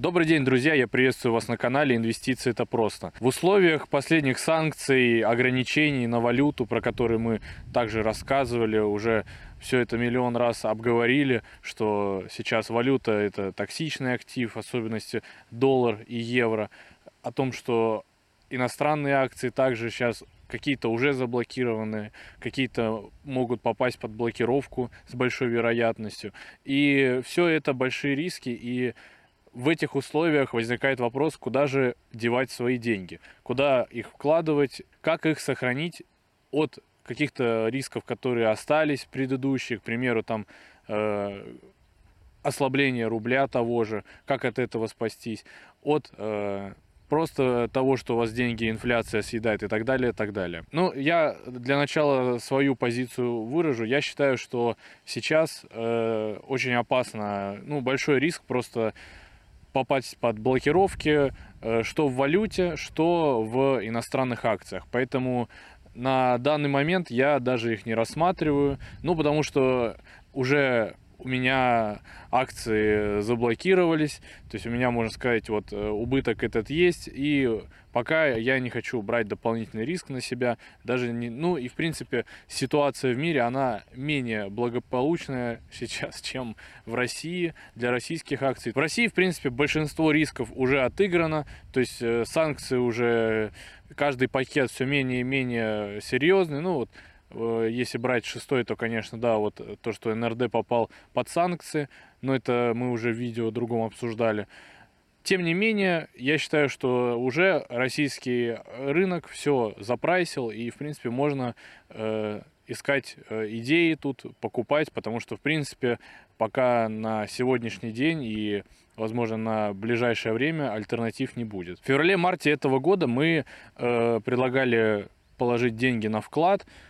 Добрый день, друзья! Я приветствую вас на канале «Инвестиции – это просто». В условиях последних санкций, ограничений на валюту, про которые мы также рассказывали, уже все это миллион раз обговорили, что сейчас валюта – это токсичный актив, особенности доллар и евро, о том, что иностранные акции также сейчас какие-то уже заблокированы, какие-то могут попасть под блокировку с большой вероятностью. И все это большие риски, и в этих условиях возникает вопрос, куда же девать свои деньги, куда их вкладывать, как их сохранить от каких-то рисков, которые остались предыдущие, к примеру, там э, ослабление рубля того же, как от этого спастись, от э, просто того, что у вас деньги инфляция съедает и так далее, и так далее. Ну, я для начала свою позицию выражу. Я считаю, что сейчас э, очень опасно, ну, большой риск просто попасть под блокировки, э, что в валюте, что в иностранных акциях. Поэтому на данный момент я даже их не рассматриваю, ну, потому что уже у меня акции заблокировались, то есть у меня, можно сказать, вот э, убыток этот есть, и пока я не хочу брать дополнительный риск на себя, даже не, ну и в принципе ситуация в мире, она менее благополучная сейчас, чем в России для российских акций. В России, в принципе, большинство рисков уже отыграно, то есть э, санкции уже, каждый пакет все менее и менее серьезный, ну вот если брать шестой, то, конечно, да, вот то, что НРД попал под санкции, но это мы уже в видео другом обсуждали. Тем не менее, я считаю, что уже российский рынок все запрайсил, и, в принципе, можно э, искать э, идеи тут, покупать, потому что, в принципе, пока на сегодняшний день и, возможно, на ближайшее время альтернатив не будет. В феврале-марте этого года мы э, предлагали положить деньги на вклад – Э,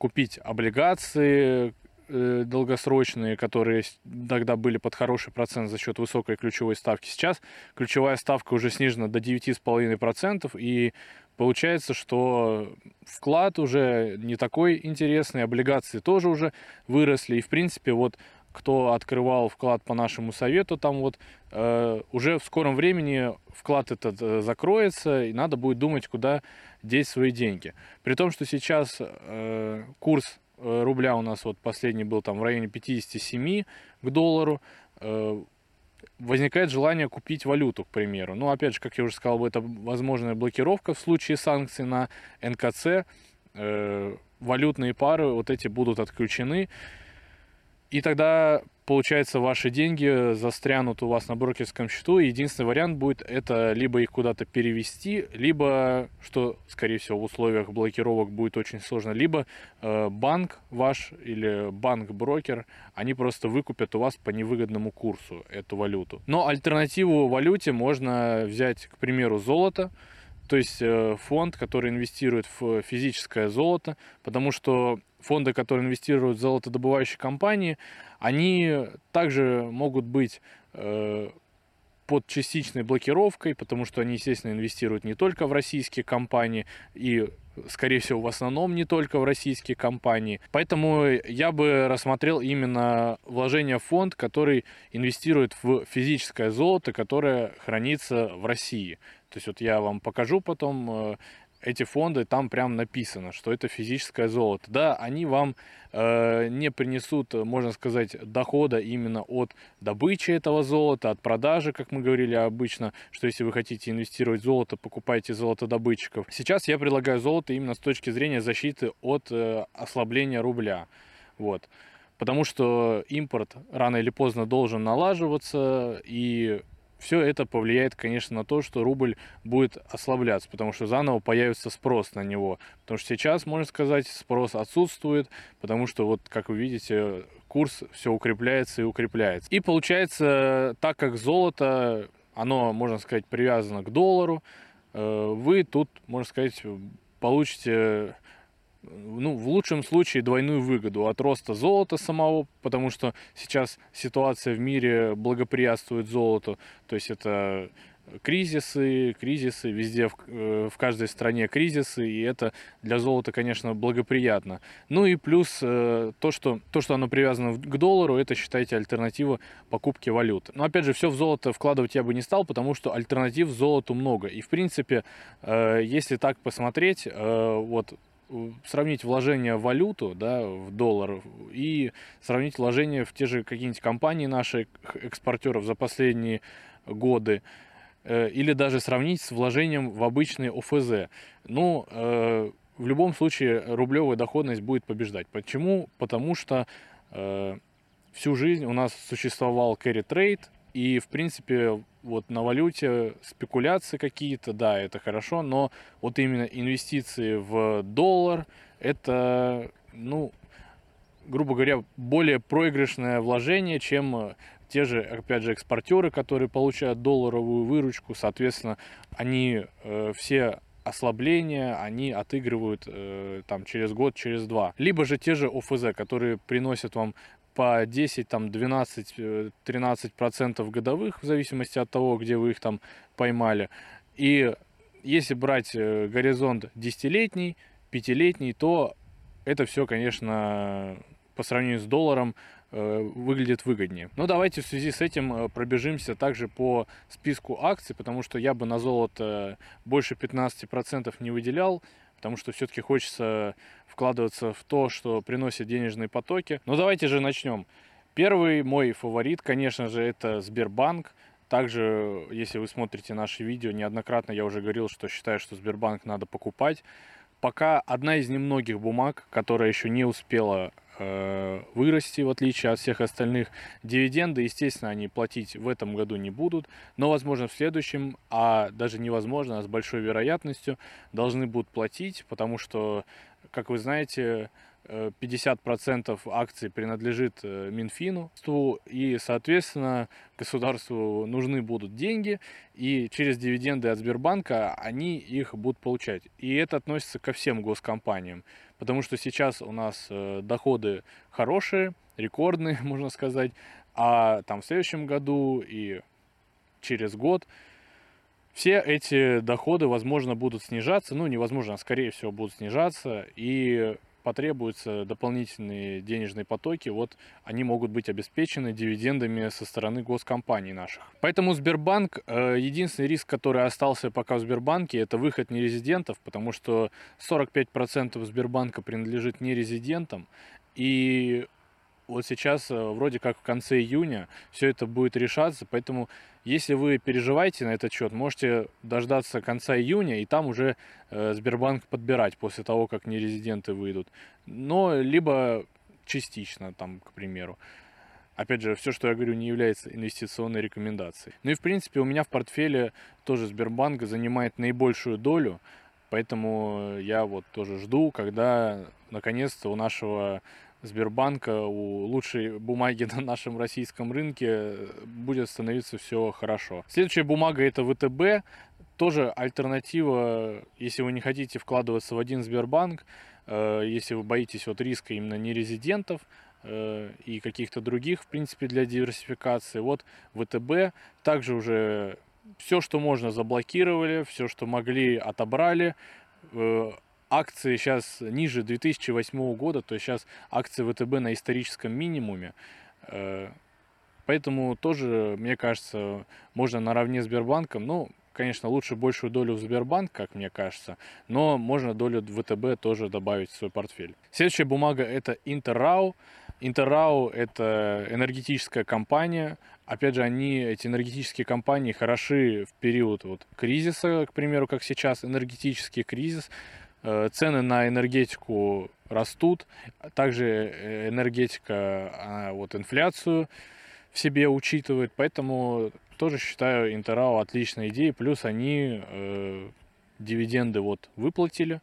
купить облигации э, долгосрочные, которые тогда были под хороший процент за счет высокой ключевой ставки. Сейчас ключевая ставка уже снижена до 9,5%, и получается, что вклад уже не такой интересный, облигации тоже уже выросли, и в принципе вот кто открывал вклад по нашему совету, там вот э, уже в скором времени вклад этот э, закроется, и надо будет думать, куда деть свои деньги. При том, что сейчас э, курс э, рубля у нас вот последний был там в районе 57 к доллару, э, возникает желание купить валюту, к примеру. Ну, опять же, как я уже сказал, это возможная блокировка в случае санкций на НКЦ. Э, валютные пары вот эти будут отключены. И тогда, получается, ваши деньги застрянут у вас на брокерском счету. И единственный вариант будет это либо их куда-то перевести, либо, что, скорее всего, в условиях блокировок будет очень сложно, либо э, банк ваш или банк-брокер, они просто выкупят у вас по невыгодному курсу эту валюту. Но альтернативу валюте можно взять, к примеру, золото, то есть э, фонд, который инвестирует в физическое золото, потому что фонды, которые инвестируют в золотодобывающие компании, они также могут быть э, под частичной блокировкой, потому что они, естественно, инвестируют не только в российские компании и, скорее всего, в основном не только в российские компании. Поэтому я бы рассмотрел именно вложение в фонд, который инвестирует в физическое золото, которое хранится в России. То есть вот я вам покажу потом э, эти фонды, там прям написано, что это физическое золото. Да, они вам э, не принесут, можно сказать, дохода именно от добычи этого золота, от продажи, как мы говорили обычно, что если вы хотите инвестировать в золото, покупайте золотодобытчиков. Сейчас я предлагаю золото именно с точки зрения защиты от э, ослабления рубля. Вот. Потому что импорт рано или поздно должен налаживаться, и все это повлияет, конечно, на то, что рубль будет ослабляться, потому что заново появится спрос на него. Потому что сейчас, можно сказать, спрос отсутствует, потому что, вот, как вы видите, курс все укрепляется и укрепляется. И получается, так как золото, оно, можно сказать, привязано к доллару, э, вы тут, можно сказать, получите ну, в лучшем случае двойную выгоду от роста золота самого, потому что сейчас ситуация в мире благоприятствует золоту, то есть это кризисы, кризисы, везде в, э, в каждой стране кризисы, и это для золота, конечно, благоприятно. Ну и плюс э, то, что, то, что оно привязано к доллару, это, считайте, альтернатива покупки валют. Но, опять же, все в золото вкладывать я бы не стал, потому что альтернатив золоту много. И, в принципе, э, если так посмотреть, вот сравнить вложение в валюту, да, в доллар, и сравнить вложения в те же какие-нибудь компании наших экспортеров за последние годы, Э, или даже сравнить с вложением в обычные ОФЗ. Ну, э, в любом случае рублевая доходность будет побеждать. Почему? Потому что э, всю жизнь у нас существовал carry trade, и, в принципе, вот на валюте спекуляции какие-то, да, это хорошо, но вот именно инвестиции в доллар, это, ну, грубо говоря, более проигрышное вложение, чем те же, опять же, экспортеры, которые получают долларовую выручку, соответственно, они э, все ослабления они отыгрывают э, там через год, через два. Либо же те же ОФЗ, которые приносят вам по 10, там 12, 13 э, процентов годовых, в зависимости от того, где вы их там поймали. И если брать э, горизонт десятилетний, пятилетний, то это все, конечно, по сравнению с долларом выглядит выгоднее. Но давайте в связи с этим э, пробежимся также по списку акций, потому что я бы на золото больше 15% не выделял, потому что все-таки хочется вкладываться в то, что приносит денежные потоки. Но давайте же начнем. Первый мой фаворит, конечно же, это Сбербанк. Также, если вы смотрите наши видео, неоднократно я уже говорил, что считаю, что Сбербанк надо покупать. Пока одна из немногих бумаг, которая еще не успела Э, вырасти, в отличие от всех остальных. Дивиденды, естественно, они платить в этом году не будут, но, возможно, в следующем, а даже невозможно, а с большой вероятностью должны будут платить, потому что, как вы знаете, 50% акций принадлежит э, Минфину, и, соответственно, государству нужны будут деньги, и через дивиденды от Сбербанка они их будут получать. И это относится ко всем госкомпаниям, потому что сейчас у нас э, доходы хорошие, рекордные, можно сказать, а там в следующем году и через год все эти доходы, возможно, будут снижаться, ну, невозможно, а скорее всего, будут снижаться, и потребуются дополнительные денежные потоки, вот они могут быть обеспечены дивидендами со стороны госкомпаний наших. Поэтому Сбербанк, э, единственный риск, который остался пока в Сбербанке, это выход нерезидентов, потому что 45% Сбербанка принадлежит нерезидентам, и вот сейчас э, вроде как в конце июня все это будет решаться, поэтому если вы переживаете на этот счет, можете дождаться конца июня и там уже э, Сбербанк подбирать после того, как нерезиденты выйдут. Но либо частично, там, к примеру. Опять же, все, что я говорю, не является инвестиционной рекомендацией. Ну и, в принципе, у меня в портфеле тоже Сбербанк занимает наибольшую долю, поэтому я вот тоже жду, когда наконец-то у нашего Сбербанка, у лучшей бумаги на нашем российском рынке э, будет становиться все хорошо. Следующая бумага это ВТБ, тоже альтернатива, если вы не хотите вкладываться в один Сбербанк, э, если вы боитесь от риска именно нерезидентов э, и каких-то других, в принципе, для диверсификации. Вот ВТБ также уже все, что можно, заблокировали, все, что могли, отобрали акции сейчас ниже 2008 года, то есть сейчас акции ВТБ на историческом минимуме. Э, поэтому тоже, мне кажется, можно наравне с Сбербанком, ну, конечно, лучше большую долю в Сбербанк, как мне кажется, но можно долю ВТБ тоже добавить в свой портфель. Следующая бумага это Интеррау. Интеррау это энергетическая компания. Опять же, они, эти энергетические компании, хороши в период вот, кризиса, к примеру, как сейчас, энергетический кризис. Э, цены на энергетику растут, также э, энергетика вот инфляцию в себе учитывает, поэтому тоже считаю Интерау отличной идеей, плюс они э, дивиденды вот выплатили,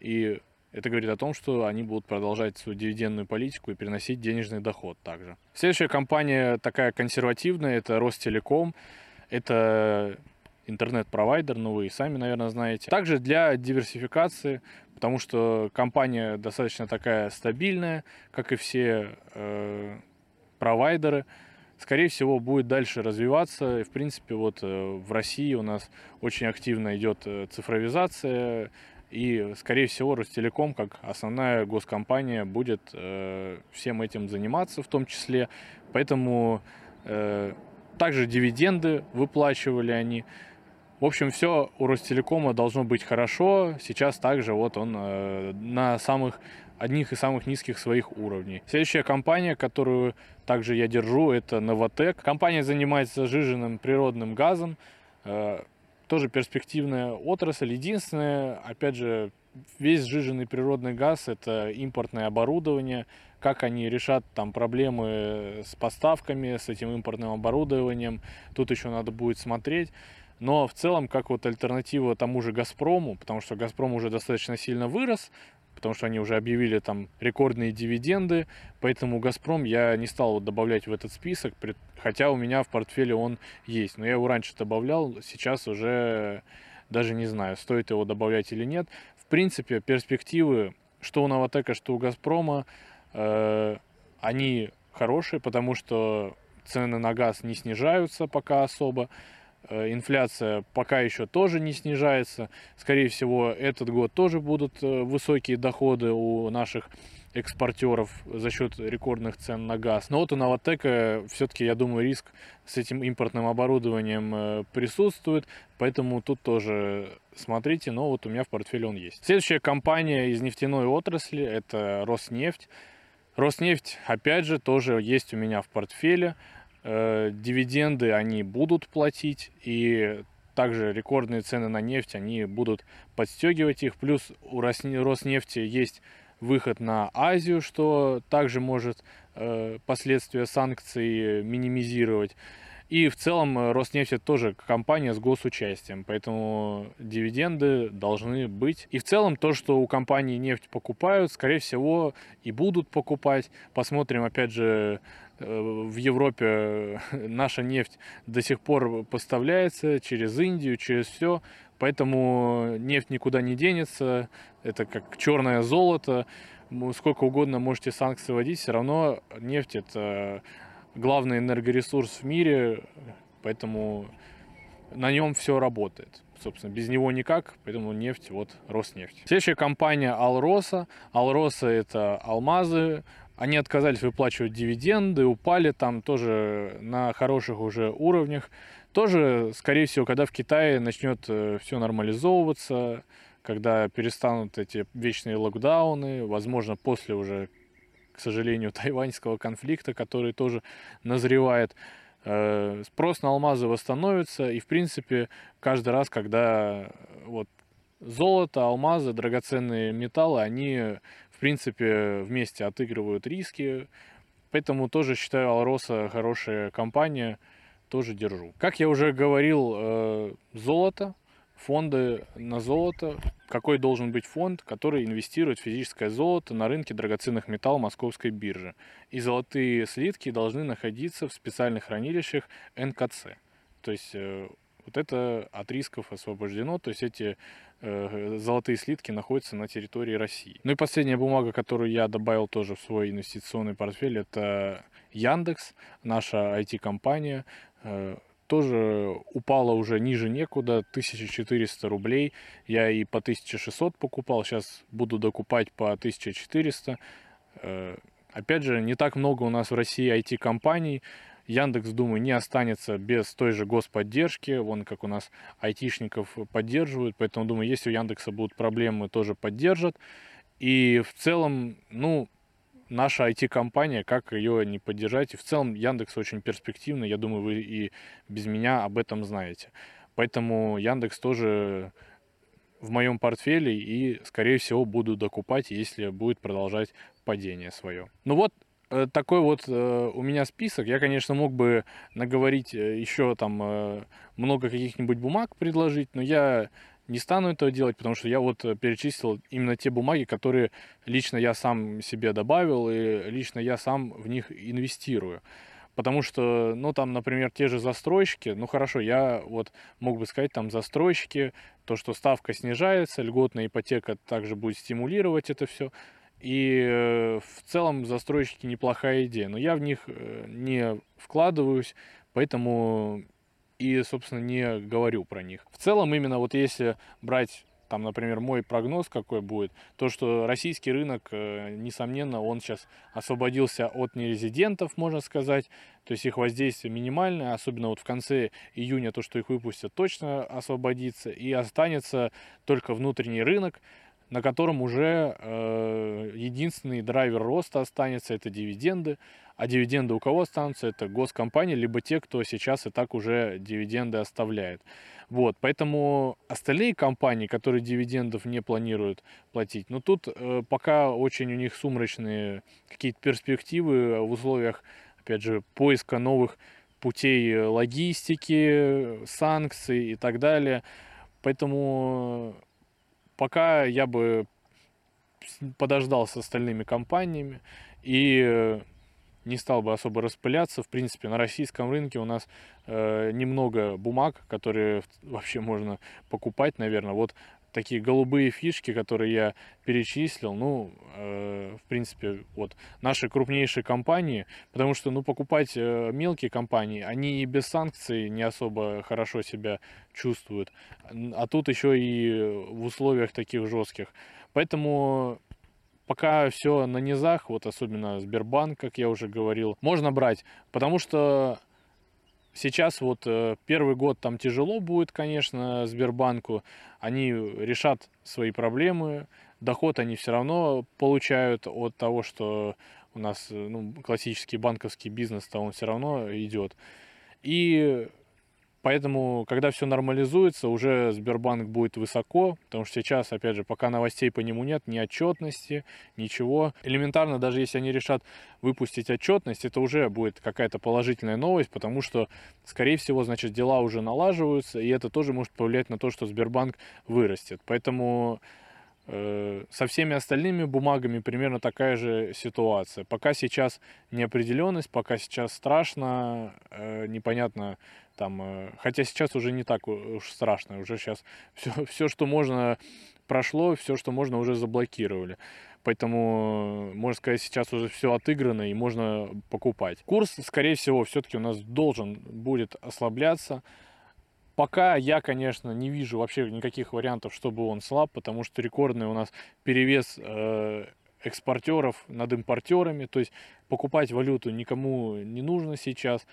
и это говорит о том, что они будут продолжать свою дивидендную политику и приносить денежный доход также. Следующая компания такая консервативная, это Ростелеком. Это интернет-провайдер, ну вы и сами, наверное, знаете. Также для диверсификации, потому что компания достаточно такая стабильная, как и все э, провайдеры. скорее всего, будет дальше развиваться. И, в принципе, вот э, в России у нас очень активно идет э, цифровизация, и, скорее всего, Ростелеком, как основная госкомпания, будет э, всем этим заниматься в том числе. Поэтому э, также дивиденды выплачивали они. В общем, все у Ростелекома должно быть хорошо. Сейчас также вот он э, на самых одних из самых низких своих уровней. Следующая компания, которую также я держу, это Новотек. Компания занимается сжиженным природным газом. Э, тоже перспективная отрасль. Единственное, опять же, весь сжиженный природный газ – это импортное оборудование. Как они решат там проблемы с поставками, с этим импортным оборудованием, тут еще надо будет смотреть. Но в целом, как вот альтернатива тому же «Газпрому», потому что «Газпром» уже достаточно сильно вырос, потому что они уже объявили там рекордные дивиденды, поэтому «Газпром» я не стал вот добавлять в этот список, хотя у меня в портфеле он есть, но я его раньше добавлял, сейчас уже даже не знаю, стоит его добавлять или нет. В принципе, перспективы, что у «Новотека», что у «Газпрома», э, они хорошие, потому что цены на газ не снижаются пока особо. Э, инфляция пока еще тоже не снижается. Скорее всего, этот год тоже будут э, высокие доходы у наших экспортеров за счет рекордных цен на газ. Но вот у Новотека все-таки, я думаю, риск с этим импортным оборудованием э, присутствует, поэтому тут тоже смотрите, но вот у меня в портфеле он есть. Следующая компания из нефтяной отрасли – это Роснефть. Роснефть, опять же, тоже есть у меня в портфеле. Э, дивиденды они будут платить, и также рекордные цены на нефть, они будут подстегивать их. Плюс у Роснефти есть выход на Азию, что также может э, последствия санкций минимизировать. И в целом э, Роснефть это тоже компания с госучастием, поэтому дивиденды должны быть. И в целом то, что у компании нефть покупают, скорее всего и будут покупать. Посмотрим опять же в Европе наша нефть до сих пор поставляется через Индию, через все, поэтому нефть никуда не денется, это как черное золото, сколько угодно можете санкции вводить, все равно нефть это главный энергоресурс в мире, поэтому на нем все работает. Собственно, без него никак, поэтому нефть, вот Роснефть. Следующая компания Алроса. Алроса это алмазы, они отказались выплачивать дивиденды, упали там тоже на хороших уже уровнях. Тоже, скорее всего, когда в Китае начнет э, все нормализовываться, когда перестанут эти вечные локдауны, возможно, после уже, к сожалению, тайваньского конфликта, который тоже назревает, э, спрос на алмазы восстановится, и, в принципе, каждый раз, когда вот золото, алмазы, драгоценные металлы, они в принципе, вместе отыгрывают риски. Поэтому тоже считаю Алроса хорошая компания, тоже держу. Как я уже говорил, э, золото, фонды на золото. Какой должен быть фонд, который инвестирует в физическое золото на рынке драгоценных металлов Московской биржи. И золотые слитки должны находиться в специальных хранилищах НКЦ. То есть э, вот это от рисков освобождено, то есть эти э, золотые слитки находятся на территории России. Ну и последняя бумага, которую я добавил тоже в свой инвестиционный портфель, это Яндекс, наша IT-компания. Э, тоже упала уже ниже некуда, 1400 рублей. Я и по 1600 покупал, сейчас буду докупать по 1400. Э, опять же, не так много у нас в России IT-компаний. Яндекс, думаю, не останется без той же господдержки. Вон как у нас айтишников поддерживают. Поэтому, думаю, если у Яндекса будут проблемы, тоже поддержат. И в целом, ну, наша IT-компания, как ее не поддержать. И в целом Яндекс очень перспективный. Я думаю, вы и без меня об этом знаете. Поэтому Яндекс тоже в моем портфеле и, скорее всего, буду докупать, если будет продолжать падение свое. Ну вот, такой вот э, у меня список. Я, конечно, мог бы наговорить э, еще там э, много каких-нибудь бумаг предложить, но я не стану этого делать, потому что я вот э, перечислил именно те бумаги, которые лично я сам себе добавил и лично я сам в них инвестирую. Потому что, ну, там, например, те же застройщики, ну, хорошо, я вот мог бы сказать, там, застройщики, то, что ставка снижается, льготная ипотека также будет стимулировать это все. И э, в целом застройщики неплохая идея, но я в них э, не вкладываюсь, поэтому и, собственно, не говорю про них. В целом, именно вот если брать там, например, мой прогноз какой будет, то, что российский рынок, э, несомненно, он сейчас освободился от нерезидентов, можно сказать, то есть их воздействие минимальное, особенно вот в конце июня то, что их выпустят, точно освободится, и останется только внутренний рынок, на котором уже э, единственный драйвер роста останется, это дивиденды. А дивиденды у кого останутся? Это госкомпании, либо те, кто сейчас и так уже дивиденды оставляет. Вот, поэтому остальные компании, которые дивидендов не планируют платить, ну тут э, пока очень у них сумрачные какие-то перспективы в условиях, опять же, поиска новых путей логистики, санкций и так далее. Поэтому пока я бы подождал с остальными компаниями и не стал бы особо распыляться. В принципе, на российском рынке у нас э, немного бумаг, которые вообще можно покупать, наверное. Вот такие голубые фишки, которые я перечислил, ну, э, в принципе, вот наши крупнейшие компании, потому что, ну, покупать э, мелкие компании, они и без санкций не особо хорошо себя чувствуют, а тут еще и в условиях таких жестких. Поэтому пока все на низах, вот особенно Сбербанк, как я уже говорил, можно брать, потому что Сейчас вот э, первый год там тяжело будет, конечно, Сбербанку. Они решат свои проблемы. Доход они все равно получают от того, что у нас э, ну, классический банковский бизнес-то он все равно идет. И Поэтому, когда все нормализуется, уже Сбербанк будет высоко, потому что сейчас, опять же, пока новостей по нему нет, ни отчетности, ничего. Элементарно, даже если они решат выпустить отчетность, это уже будет какая-то положительная новость, потому что, скорее всего, значит, дела уже налаживаются, и это тоже может повлиять на то, что Сбербанк вырастет. Поэтому э, со всеми остальными бумагами примерно такая же ситуация. Пока сейчас неопределенность, пока сейчас страшно, э, непонятно, там, э, хотя сейчас уже не так уж страшно, уже сейчас все, все, что можно, прошло, все, что можно, уже заблокировали. Поэтому, можно сказать, сейчас уже все отыграно и можно покупать. Курс, скорее всего, все-таки у нас должен будет ослабляться. Пока я, конечно, не вижу вообще никаких вариантов, чтобы он слаб, потому что рекордный у нас перевес э, экспортеров над импортерами. То есть покупать валюту никому не нужно сейчас.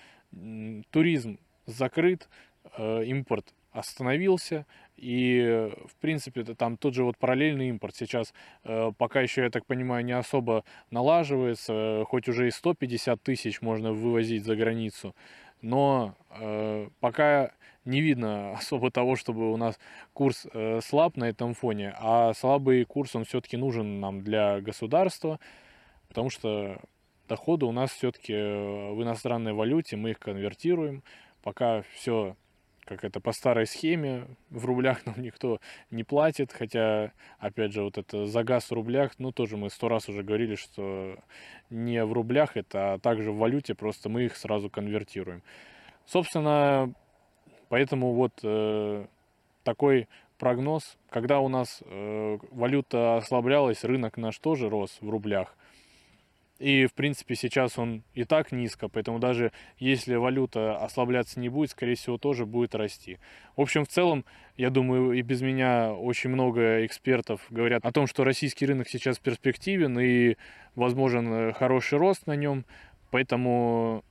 Туризм закрыт, э, импорт остановился, и, в принципе, там тот же вот параллельный импорт сейчас э, пока еще, я так понимаю, не особо налаживается, хоть уже и 150 тысяч можно вывозить за границу, но э, пока не видно особо того, чтобы у нас курс слаб на этом фоне, а слабый курс, он все-таки нужен нам для государства, потому что доходы у нас все-таки в иностранной валюте, мы их конвертируем, пока все как это по старой схеме, в рублях нам никто не платит, хотя, опять же, вот это за газ в рублях, ну, тоже мы сто раз уже говорили, что не в рублях это, а также в валюте, просто мы их сразу конвертируем. Собственно, поэтому вот э, такой прогноз, когда у нас э, валюта ослаблялась, рынок наш тоже рос в рублях, и, в принципе, сейчас он и так низко, поэтому даже если валюта ослабляться не будет, скорее всего, тоже будет расти. В общем, в целом, я думаю, и без меня очень много экспертов говорят о том, что российский рынок сейчас перспективен и возможен э, хороший рост на нем. Поэтому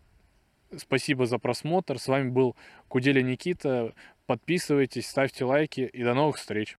спасибо за просмотр. С вами был Куделя Никита. Подписывайтесь, ставьте лайки и до новых встреч.